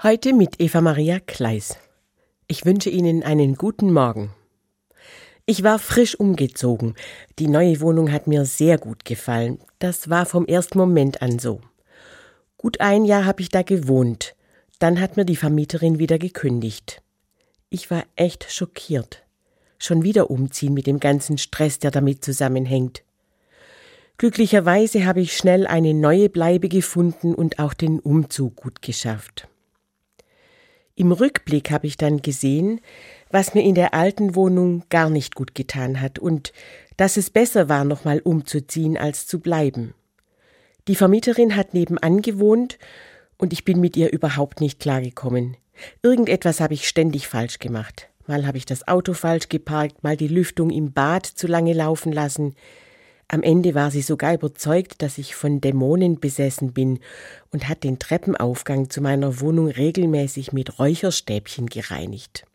Heute mit Eva Maria Kleis. Ich wünsche Ihnen einen guten Morgen. Ich war frisch umgezogen. Die neue Wohnung hat mir sehr gut gefallen. Das war vom ersten Moment an so. Gut ein Jahr habe ich da gewohnt. Dann hat mir die Vermieterin wieder gekündigt. Ich war echt schockiert. Schon wieder umziehen mit dem ganzen Stress, der damit zusammenhängt. Glücklicherweise habe ich schnell eine neue Bleibe gefunden und auch den Umzug gut geschafft. Im Rückblick habe ich dann gesehen, was mir in der alten Wohnung gar nicht gut getan hat und dass es besser war, nochmal umzuziehen, als zu bleiben. Die Vermieterin hat nebenan gewohnt und ich bin mit ihr überhaupt nicht klargekommen. Irgendetwas habe ich ständig falsch gemacht. Mal habe ich das Auto falsch geparkt, mal die Lüftung im Bad zu lange laufen lassen, am Ende war sie sogar überzeugt, dass ich von Dämonen besessen bin und hat den Treppenaufgang zu meiner Wohnung regelmäßig mit Räucherstäbchen gereinigt.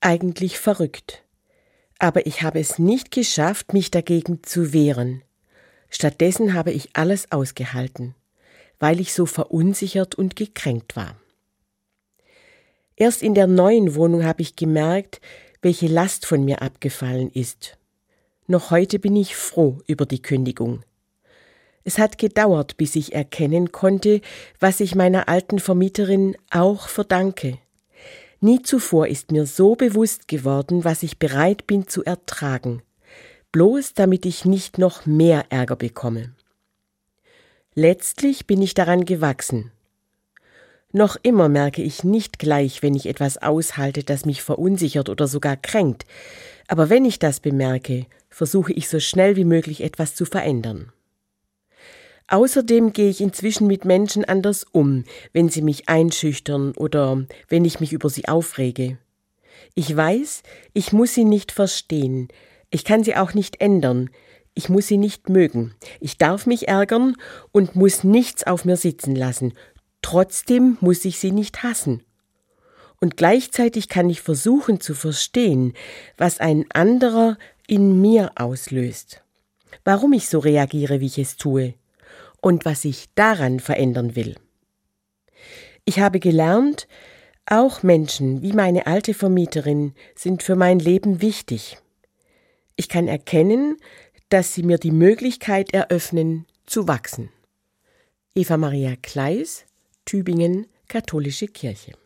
Eigentlich verrückt. Aber ich habe es nicht geschafft, mich dagegen zu wehren. Stattdessen habe ich alles ausgehalten, weil ich so verunsichert und gekränkt war. Erst in der neuen Wohnung habe ich gemerkt, welche Last von mir abgefallen ist noch heute bin ich froh über die Kündigung. Es hat gedauert, bis ich erkennen konnte, was ich meiner alten Vermieterin auch verdanke. Nie zuvor ist mir so bewusst geworden, was ich bereit bin zu ertragen, bloß damit ich nicht noch mehr Ärger bekomme. Letztlich bin ich daran gewachsen. Noch immer merke ich nicht gleich, wenn ich etwas aushalte, das mich verunsichert oder sogar kränkt, aber wenn ich das bemerke, versuche ich so schnell wie möglich etwas zu verändern. Außerdem gehe ich inzwischen mit Menschen anders um, wenn sie mich einschüchtern oder wenn ich mich über sie aufrege. Ich weiß, ich muss sie nicht verstehen, ich kann sie auch nicht ändern, ich muss sie nicht mögen, ich darf mich ärgern und muss nichts auf mir sitzen lassen, trotzdem muss ich sie nicht hassen und gleichzeitig kann ich versuchen zu verstehen, was ein anderer in mir auslöst, warum ich so reagiere, wie ich es tue und was ich daran verändern will. Ich habe gelernt, auch Menschen wie meine alte Vermieterin sind für mein Leben wichtig. Ich kann erkennen, dass sie mir die Möglichkeit eröffnen, zu wachsen. Eva Maria Kleis, Tübingen, Katholische Kirche.